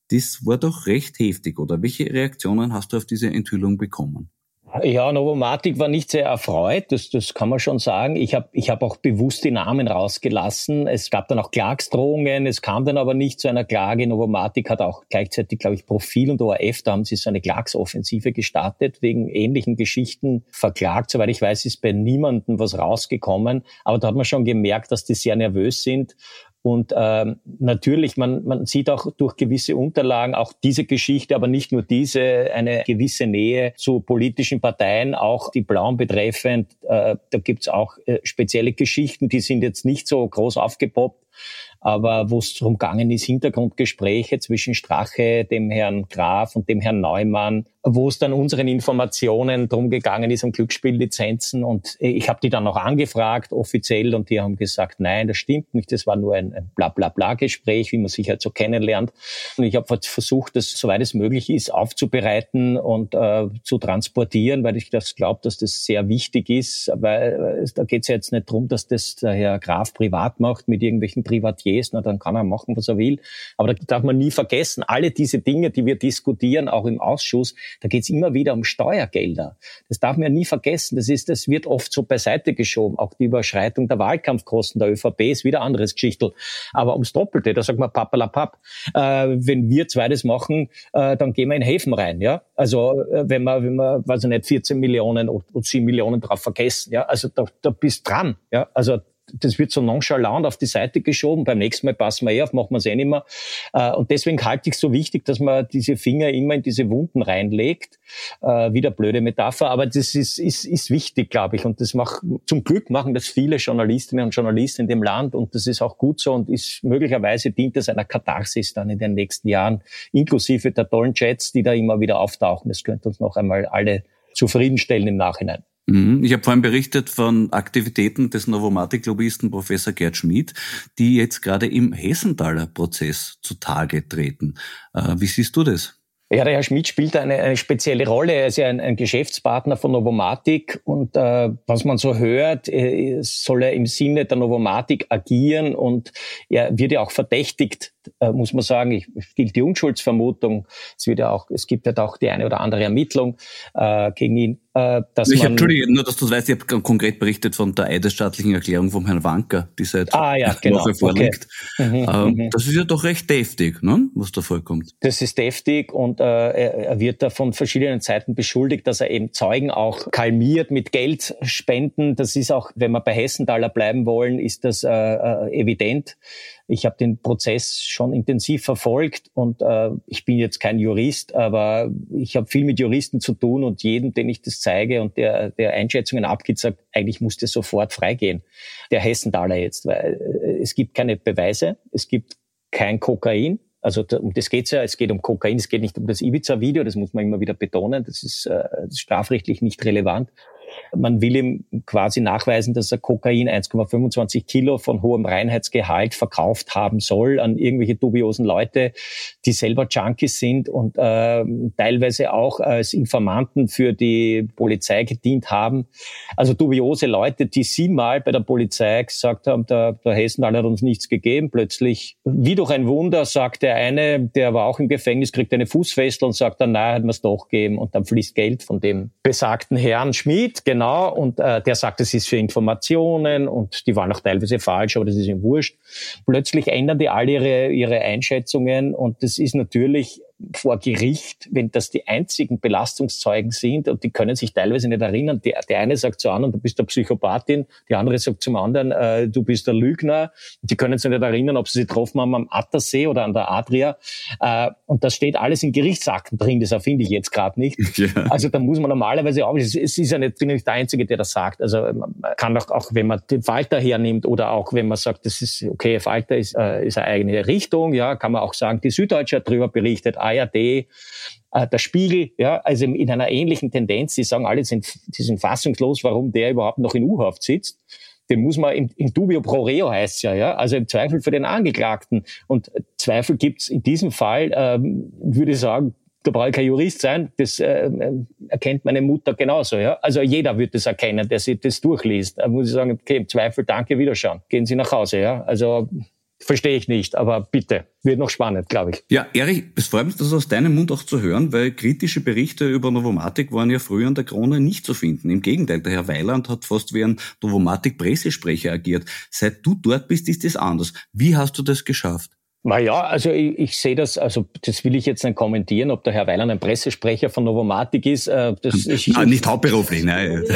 Das war doch recht heftig, oder? Welche Reaktionen hast du auf diese Enthüllung bekommen?
Ja, Novomatic war nicht sehr erfreut, das, das kann man schon sagen. Ich habe ich hab auch bewusst die Namen rausgelassen. Es gab dann auch Klagsdrohungen, es kam dann aber nicht zu einer Klage. Novomatic hat auch gleichzeitig, glaube ich, Profil und ORF, da haben sie so eine Klagsoffensive gestartet, wegen ähnlichen Geschichten verklagt. Soweit ich weiß, ist bei niemandem was rausgekommen. Aber da hat man schon gemerkt, dass die sehr nervös sind und ähm, natürlich, man, man sieht auch durch gewisse Unterlagen auch diese Geschichte, aber nicht nur diese, eine gewisse Nähe zu politischen Parteien, auch die Blauen betreffend. Äh, da gibt's auch äh, spezielle Geschichten, die sind jetzt nicht so groß aufgepoppt aber wo es darum gegangen ist, Hintergrundgespräche zwischen Strache, dem Herrn Graf und dem Herrn Neumann, wo es dann unseren Informationen drum gegangen ist, um Glücksspiellizenzen. Und ich habe die dann noch angefragt, offiziell, und die haben gesagt, nein, das stimmt nicht, das war nur ein, ein Bla-Bla-Bla-Gespräch, wie man sich halt so kennenlernt. Und ich habe versucht, das, soweit es möglich ist, aufzubereiten und äh, zu transportieren, weil ich das glaube, dass das sehr wichtig ist. Weil äh, da geht es ja jetzt nicht drum, dass das der Herr Graf privat macht mit irgendwelchen Privatiers, ist, na, dann kann er machen, was er will. Aber da darf man nie vergessen, alle diese Dinge, die wir diskutieren, auch im Ausschuss, da geht es immer wieder um Steuergelder. Das darf man ja nie vergessen. Das ist, das wird oft so beiseite geschoben. Auch die Überschreitung der Wahlkampfkosten der ÖVP ist wieder anderes Geschichtel. Aber ums Doppelte, da sagt man papalapap. Äh, wenn wir zwei das machen, äh, dann gehen wir in Häfen rein, ja. Also, äh, wenn man, wenn man, weiß ich nicht, 14 Millionen oder 7 Millionen drauf vergessen, ja. Also, da, da bist dran, ja. Also, das wird so nonchalant auf die Seite geschoben. Beim nächsten Mal passen wir eh auf, machen wir es eh nicht mehr. Äh, und deswegen halte ich es so wichtig, dass man diese Finger immer in diese Wunden reinlegt. Äh, wieder blöde Metapher, aber das ist, ist, ist wichtig, glaube ich. Und das macht, zum Glück machen das viele Journalistinnen und Journalisten in dem Land. Und das ist auch gut so und ist möglicherweise dient es einer Katharsis dann in den nächsten Jahren, inklusive der tollen Chats, die da immer wieder auftauchen. Das könnte uns noch einmal alle zufriedenstellen im Nachhinein.
Mhm. Ich habe vorhin berichtet von Aktivitäten des Novomatic-Lobbyisten Professor Gerd Schmid, die jetzt gerade im Hessenthaler Prozess zutage treten. Äh, wie siehst du das?
Ja, der Herr Schmidt spielt eine, eine spezielle Rolle. Er ist ja ein, ein Geschäftspartner von Novomatic und äh, was man so hört, äh, soll er im Sinne der Novomatic agieren und er wird ja auch verdächtigt, äh, muss man sagen, es gilt die Unschuldsvermutung. Es wird ja auch, es gibt ja auch die eine oder andere Ermittlung äh, gegen ihn. Äh, dass
ich
man,
Entschuldige, nur dass du weißt, ich habe konkret berichtet von der eidesstaatlichen Erklärung vom Herrn Wanker, die seit
ah, ja, genau. Woche
vorliegt. Okay. Mhm, ähm, mhm. das ist ja doch recht deftig, ne? was da vorkommt.
Das ist deftig und äh, er wird da von verschiedenen Seiten beschuldigt, dass er eben Zeugen auch kalmiert mit Geldspenden. Das ist auch, wenn wir bei Hessenthaler bleiben wollen, ist das äh, äh, evident. Ich habe den Prozess schon intensiv verfolgt und äh, ich bin jetzt kein Jurist, aber ich habe viel mit Juristen zu tun und jeden, den ich das zeige und der, der Einschätzungen abgibt, sagt, eigentlich muss der sofort freigehen. Der Hessenthaler jetzt, weil äh, es gibt keine Beweise, es gibt kein Kokain, also um das geht's ja, es geht um Kokain, es geht nicht um das Ibiza-Video, das muss man immer wieder betonen, das ist, äh, das ist strafrechtlich nicht relevant. Man will ihm quasi nachweisen, dass er Kokain 1,25 Kilo von hohem Reinheitsgehalt verkauft haben soll an irgendwelche dubiosen Leute, die selber Junkies sind und äh, teilweise auch als Informanten für die Polizei gedient haben. Also dubiose Leute, die sie mal bei der Polizei gesagt haben, der, der Hessen hat uns nichts gegeben. Plötzlich, wie durch ein Wunder, sagt der eine, der war auch im Gefängnis, kriegt eine Fußfessel und sagt dann, nein, hat man es doch gegeben. Und dann fließt Geld von dem besagten Herrn Genau, und äh, der sagt, es ist für Informationen und die waren auch teilweise falsch, aber das ist ihm wurscht. Plötzlich ändern die alle ihre, ihre Einschätzungen und das ist natürlich vor Gericht, wenn das die einzigen Belastungszeugen sind und die können sich teilweise nicht erinnern. Der, der eine sagt zu anderen, du bist der Psychopathin, die andere sagt zum anderen, äh, du bist der Lügner. Die können sich nicht erinnern, ob sie sich getroffen haben am Attersee oder an der Adria. Äh, und das steht alles in Gerichtsakten drin, das erfinde ich jetzt gerade nicht. Ja. Also da muss man normalerweise auch, es ist ja nicht, bin nicht der Einzige, der das sagt. Also man kann auch, auch wenn man den Falter hernimmt oder auch wenn man sagt, das ist okay, Falter ist, äh, ist eine eigene Richtung, ja, kann man auch sagen, die Süddeutsche hat darüber berichtet, ARD, äh, der Spiegel, ja, also in einer ähnlichen Tendenz. Die sagen alle, sind, die sind fassungslos, warum der überhaupt noch in U-Haft sitzt. Den muss man im, im dubio pro reo heißt ja, ja, also im Zweifel für den Angeklagten. Und Zweifel gibt's in diesem Fall, ähm, würde ich sagen, da brauche ich kein Jurist sein, das äh, erkennt meine Mutter genauso. Ja? Also jeder wird das erkennen, der sich das durchliest. Da muss ich sagen, okay, im Zweifel danke, Wiederschauen. Gehen Sie nach Hause. Ja? Also verstehe ich nicht, aber bitte, wird noch spannend, glaube ich.
Ja, Erich, es freut mich, das aus deinem Mund auch zu hören, weil kritische Berichte über Novomatic waren ja früher an der Krone nicht zu finden. Im Gegenteil, der Herr Weiland hat fast wie ein Novomatic-Pressesprecher agiert. Seit du dort bist, ist es anders. Wie hast du das geschafft?
Naja, also ich, ich sehe das, also das will ich jetzt nicht kommentieren, ob der Herr Weiland ein Pressesprecher von Novomatic ist. Äh, das,
ich, nein, nicht hauptberuflich, nein.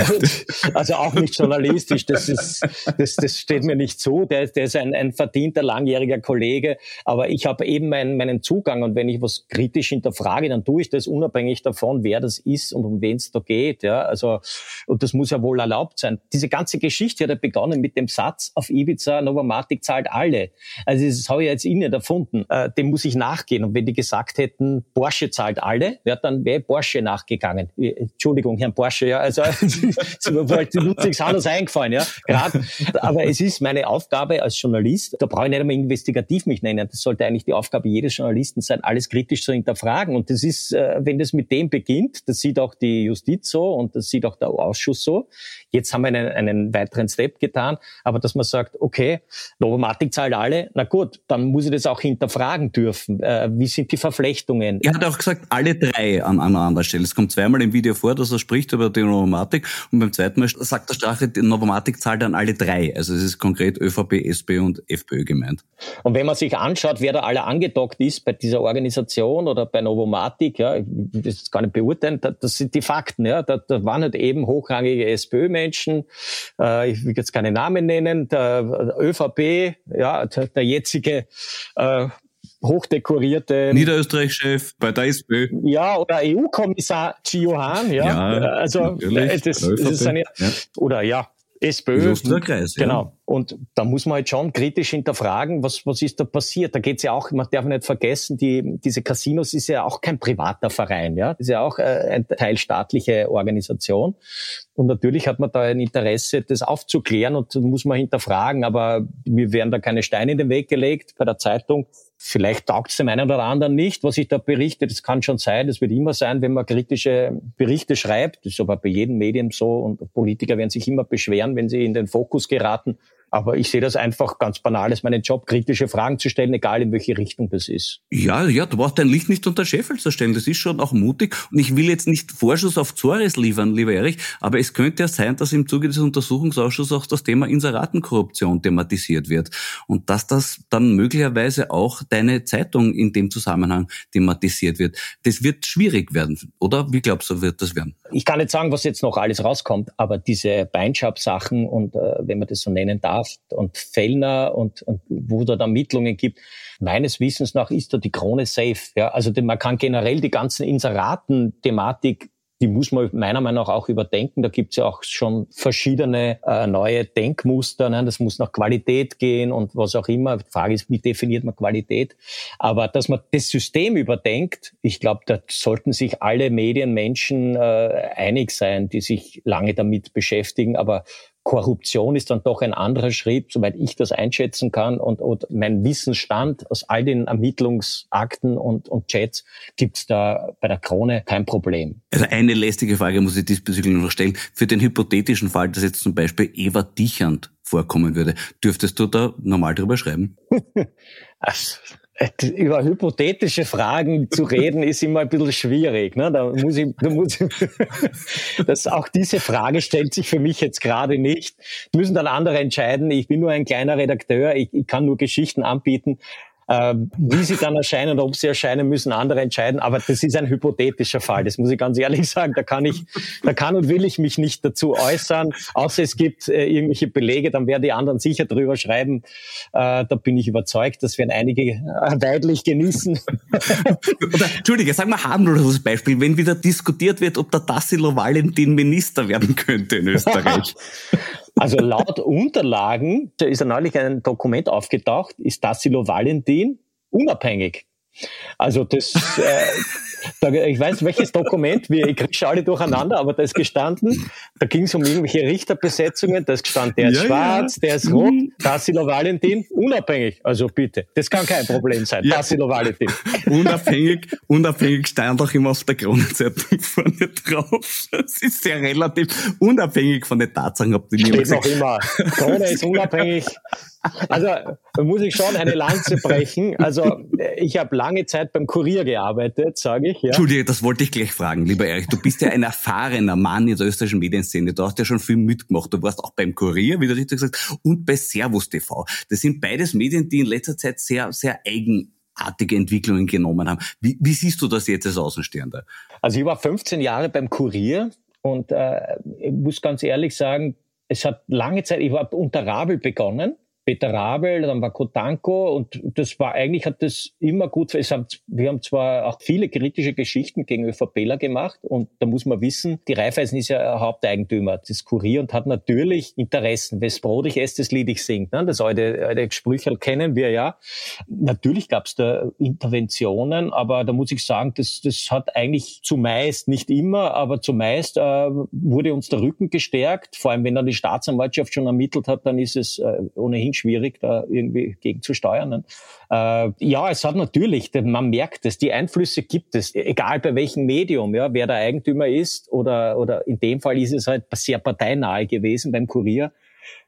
Also auch nicht journalistisch, das, ist, das, das steht mir nicht zu. Der, der ist ein, ein verdienter, langjähriger Kollege, aber ich habe eben meinen, meinen Zugang und wenn ich was kritisch hinterfrage, dann tue ich das unabhängig davon, wer das ist und um wen es da geht. Ja, also und das muss ja wohl erlaubt sein. Diese ganze Geschichte hat ja begonnen mit dem Satz auf Ibiza, Novomatic zahlt alle. Also das habe ich jetzt Ihnen erfunden. Äh, dem muss ich nachgehen. Und wenn die gesagt hätten, Porsche zahlt alle, ja, dann wäre Porsche nachgegangen. Äh, Entschuldigung, Herrn Porsche, ja, also wollte Ludwigs anders eingefallen, ja, gerade. Aber es ist meine Aufgabe als Journalist, da brauche ich nicht einmal investigativ mich nennen. Das sollte eigentlich die Aufgabe jedes Journalisten sein, alles kritisch zu hinterfragen. Und das ist, äh, wenn das mit dem beginnt, das sieht auch die Justiz so und das sieht auch der Ausschuss so. Jetzt haben wir einen, einen weiteren Step getan, aber dass man sagt, okay, Novomatic zahlt alle, na gut, dann muss ich das auch hinterfragen dürfen. Äh, wie sind die Verflechtungen?
Er hat auch gesagt, alle drei an einer anderen Stelle. Es kommt zweimal im Video vor, dass er spricht über die Novomatic und beim zweiten Mal sagt der Strache, die Novomatic zahlt an alle drei. Also es ist konkret ÖVP, SP und FPÖ gemeint.
Und wenn man sich anschaut, wer da alle angedockt ist bei dieser Organisation oder bei Novomatic, ja, das ist gar nicht beurteilen, das sind die Fakten. Ja. Da, da waren halt eben hochrangige SPÖ-Menschen, äh, ich will jetzt keine Namen nennen, der ÖVP, ja, der, der jetzige äh, hochdekorierte
Niederösterreich-Chef bei der SPÖ.
Ja, oder EU-Kommissar Gio Hahn, ja. ja also äh, das, das ist eine, ja. oder ja, SPÖ.
Kreis.
Genau. Und da muss man halt schon kritisch hinterfragen, was, was ist da passiert. Da geht's ja auch, man darf nicht vergessen, die, diese Casinos ist ja auch kein privater Verein, ja. Ist ja auch äh, ein Teil staatliche Organisation. Und natürlich hat man da ein Interesse, das aufzuklären und muss man hinterfragen. Aber mir werden da keine Steine in den Weg gelegt bei der Zeitung. Vielleicht taugt es dem einen oder anderen nicht, was ich da berichte. Das kann schon sein. Das wird immer sein, wenn man kritische Berichte schreibt. Das ist aber bei jedem Medium so. Und Politiker werden sich immer beschweren, wenn sie in den Fokus geraten. Aber ich sehe das einfach ganz banal als meinen Job, kritische Fragen zu stellen, egal in welche Richtung das ist.
Ja, ja, du brauchst dein Licht nicht unter Scheffel zu stellen. Das ist schon auch mutig. Und ich will jetzt nicht Vorschuss auf Zores liefern, lieber Erich, aber es könnte ja sein, dass im Zuge des Untersuchungsausschusses auch das Thema Inseratenkorruption thematisiert wird. Und dass das dann möglicherweise auch deine Zeitung in dem Zusammenhang thematisiert wird. Das wird schwierig werden, oder? Wie glaubst du, wird das werden?
Ich kann nicht sagen, was jetzt noch alles rauskommt, aber diese Beinschab-Sachen und äh, wenn man das so nennen darf, Kraft und Fellner und, und wo da Ermittlungen gibt. Meines Wissens nach ist da die Krone safe. Ja, also man kann generell die ganzen Inseraten-Thematik die muss man meiner Meinung nach auch überdenken. Da gibt's ja auch schon verschiedene äh, neue Denkmuster. Ne? Das muss nach Qualität gehen und was auch immer. Die Frage ist, wie definiert man Qualität? Aber dass man das System überdenkt, ich glaube, da sollten sich alle Medienmenschen äh, einig sein, die sich lange damit beschäftigen. Aber Korruption ist dann doch ein anderer Schritt, soweit ich das einschätzen kann. Und, und mein Wissensstand aus all den Ermittlungsakten und, und Chats gibt's da bei der Krone kein Problem.
Also eine lästige Frage muss ich diesbezüglich noch stellen. Für den hypothetischen Fall, dass jetzt zum Beispiel Eva Dichand vorkommen würde, dürftest du da normal drüber schreiben?
über hypothetische Fragen zu reden ist immer ein bisschen schwierig. Ne? Da muss ich, da muss ich das, auch diese Frage stellt sich für mich jetzt gerade nicht. Müssen dann andere entscheiden. Ich bin nur ein kleiner Redakteur. Ich, ich kann nur Geschichten anbieten. Ähm, wie sie dann erscheinen oder ob sie erscheinen, müssen andere entscheiden. Aber das ist ein hypothetischer Fall. Das muss ich ganz ehrlich sagen. Da kann ich, da kann und will ich mich nicht dazu äußern. Außer es gibt äh, irgendwelche Belege, dann werden die anderen sicher drüber schreiben. Äh, da bin ich überzeugt, das werden einige äh, weidlich genießen.
Oder, Entschuldige, sag mal harmloses Beispiel, wenn wieder diskutiert wird, ob der Tassilo Valentin Minister werden könnte in Österreich.
Also laut Unterlagen, da ist ja neulich ein Dokument aufgetaucht, ist Tassilo Valentin unabhängig. Also das, äh, ich weiß welches Dokument, wir, ich kriege alle durcheinander, aber da ist gestanden, da ging es um irgendwelche Richterbesetzungen, da ist gestanden, der ist ja, schwarz, ja. der ist rot. Tassilo Valentin, unabhängig. Also bitte, das kann kein Problem sein, ja. Tassilo Valentin.
Unabhängig, unabhängig stand auch immer auf der Kronenzeitung vorne drauf. Das ist sehr relativ unabhängig von den Tatsachen, ob die
Steht noch immer. Krone ist unabhängig. Also da muss ich schon eine Lanze brechen. Also ich habe lange Zeit beim Kurier gearbeitet, sage ich. Ja.
Entschuldige, das wollte ich gleich fragen, lieber Erich. Du bist ja ein erfahrener Mann in der österreichischen Medienszene. Du hast ja schon viel mitgemacht. Du warst auch beim Kurier, wie du richtig gesagt hast, und bei Servus TV. Das sind beides Medien, die in letzter Zeit sehr, sehr eigenartige Entwicklungen genommen haben. Wie, wie siehst du das jetzt als Außenstehender?
Also ich war 15 Jahre beim Kurier und äh, ich muss ganz ehrlich sagen, es hat lange Zeit, ich habe unter Rabel begonnen Peter Rabel, dann war Kotanko und das war eigentlich hat das immer gut. Es haben, wir haben zwar auch viele kritische Geschichten gegen ÖVPler gemacht und da muss man wissen, die Raiffeisen ist ja Haupteigentümer des Kurier und hat natürlich Interessen. Wes Brot ich esse, das Lied ich singt. Ne? Das alte, alte Sprüche kennen wir ja. Natürlich gab es da Interventionen, aber da muss ich sagen, das, das hat eigentlich zumeist, nicht immer, aber zumeist äh, wurde uns der Rücken gestärkt. Vor allem, wenn dann die Staatsanwaltschaft schon ermittelt hat, dann ist es äh, ohnehin schwierig, da irgendwie gegen zu steuern. Ne? Äh, ja, es hat natürlich, man merkt es, die Einflüsse gibt es, egal bei welchem Medium, ja, wer der Eigentümer ist oder, oder in dem Fall ist es halt sehr parteinahe gewesen beim Kurier.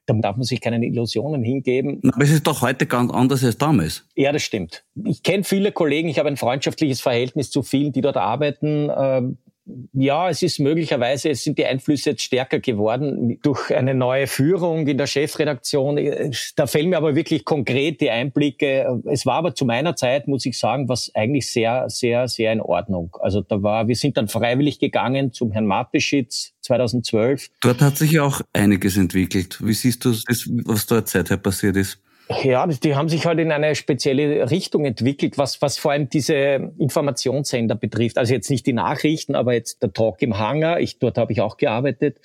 Da darf man sich keine Illusionen hingeben.
Aber es ist doch heute ganz anders als damals.
Ja, das stimmt. Ich kenne viele Kollegen, ich habe ein freundschaftliches Verhältnis zu vielen, die dort arbeiten. Ja, es ist möglicherweise, es sind die Einflüsse jetzt stärker geworden durch eine neue Führung in der Chefredaktion. Da fehlen mir aber wirklich konkret die Einblicke. Es war aber zu meiner Zeit, muss ich sagen, was eigentlich sehr, sehr, sehr in Ordnung. Also da war, wir sind dann freiwillig gegangen zum Herrn Mateschitz 2012.
Dort hat sich ja auch einiges entwickelt. Wie siehst du das, was dort seither passiert ist?
Ja, die haben sich halt in eine spezielle Richtung entwickelt, was, was vor allem diese Informationssender betrifft. Also jetzt nicht die Nachrichten, aber jetzt der Talk im Hangar. Ich, dort habe ich auch gearbeitet.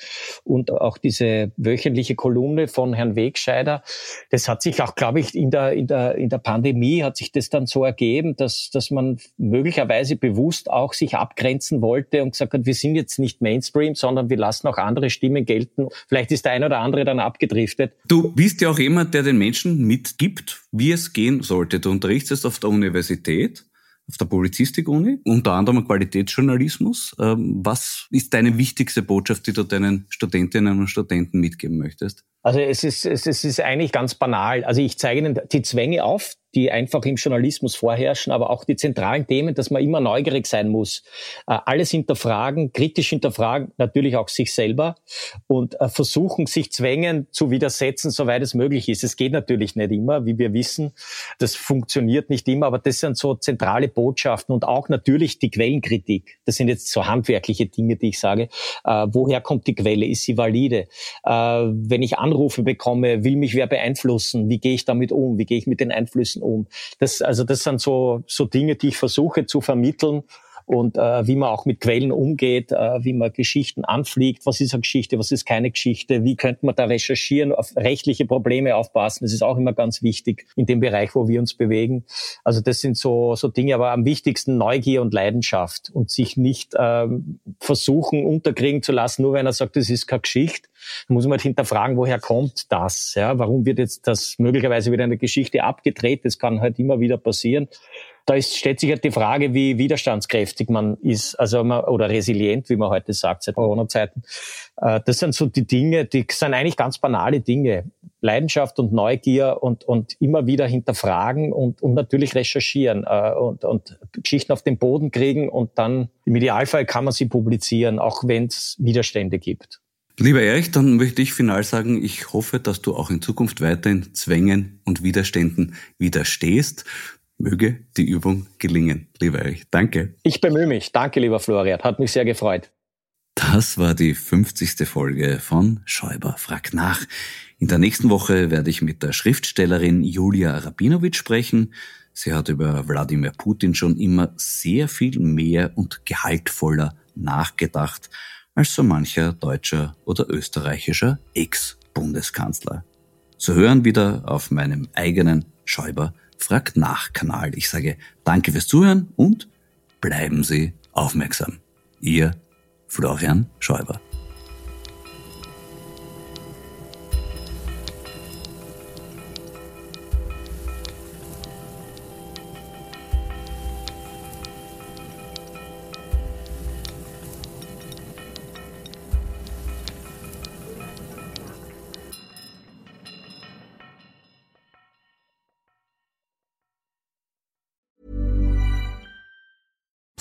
Und auch diese wöchentliche Kolumne von Herrn Wegscheider. Das hat sich auch, glaube ich, in der, in der, in der Pandemie hat sich das dann so ergeben, dass, dass man möglicherweise bewusst auch sich abgrenzen wollte und gesagt hat, wir sind jetzt nicht Mainstream, sondern wir lassen auch andere Stimmen gelten. Vielleicht ist der eine oder andere dann abgedriftet.
Du bist ja auch jemand, der den Menschen mitgibt, wie es gehen sollte. Du unterrichtest auf der Universität, auf der Publizistik-Uni, unter anderem Qualitätsjournalismus. Ähm, was ist deine wichtigste Botschaft, die du deinen Studentinnen und Studenten mitgeben möchtest?
Also es ist, es ist eigentlich ganz banal. Also ich zeige Ihnen die Zwänge auf, die einfach im Journalismus vorherrschen, aber auch die zentralen Themen, dass man immer neugierig sein muss. Äh, alles hinterfragen, kritisch hinterfragen, natürlich auch sich selber und äh, versuchen, sich Zwängen zu widersetzen, soweit es möglich ist. Es geht natürlich nicht immer, wie wir wissen. Das funktioniert nicht immer, aber das sind so zentrale Botschaften und auch natürlich die Quellenkritik. Das sind jetzt so handwerkliche Dinge, die ich sage. Äh, woher kommt die Quelle? Ist sie valide? wenn ich bekomme, will mich wer beeinflussen? Wie gehe ich damit um? Wie gehe ich mit den Einflüssen um. Das, also das sind so, so Dinge, die ich versuche zu vermitteln und äh, wie man auch mit Quellen umgeht, äh, wie man Geschichten anfliegt, was ist eine Geschichte, was ist keine Geschichte, wie könnte man da recherchieren, auf rechtliche Probleme aufpassen, das ist auch immer ganz wichtig in dem Bereich, wo wir uns bewegen. Also das sind so, so Dinge, aber am wichtigsten Neugier und Leidenschaft und sich nicht ähm, versuchen unterkriegen zu lassen, nur wenn er sagt, das ist keine Geschichte, muss man halt hinterfragen, woher kommt das? Ja, warum wird jetzt das möglicherweise wieder eine Geschichte abgedreht? Das kann halt immer wieder passieren. Da ist, stellt sich halt die Frage, wie widerstandskräftig man ist, also man, oder resilient, wie man heute sagt, seit Corona-Zeiten. Äh, das sind so die Dinge, die sind eigentlich ganz banale Dinge. Leidenschaft und Neugier und, und immer wieder hinterfragen und, und natürlich recherchieren äh, und, und Geschichten auf den Boden kriegen und dann im Idealfall kann man sie publizieren, auch wenn es Widerstände gibt.
Lieber Erich, dann möchte ich final sagen, ich hoffe, dass du auch in Zukunft weiterhin Zwängen und Widerständen widerstehst. Möge die Übung gelingen, lieber Erich. Danke.
Ich bemühe mich. Danke, lieber Florian. Hat mich sehr gefreut.
Das war die 50. Folge von Schäuber fragt nach. In der nächsten Woche werde ich mit der Schriftstellerin Julia Rabinowitsch sprechen. Sie hat über Wladimir Putin schon immer sehr viel mehr und gehaltvoller nachgedacht als so mancher deutscher oder österreichischer Ex-Bundeskanzler. Zu hören wieder auf meinem eigenen Schäuber fragt nach Kanal. Ich sage danke fürs Zuhören und bleiben Sie aufmerksam. Ihr Florian Schäuber.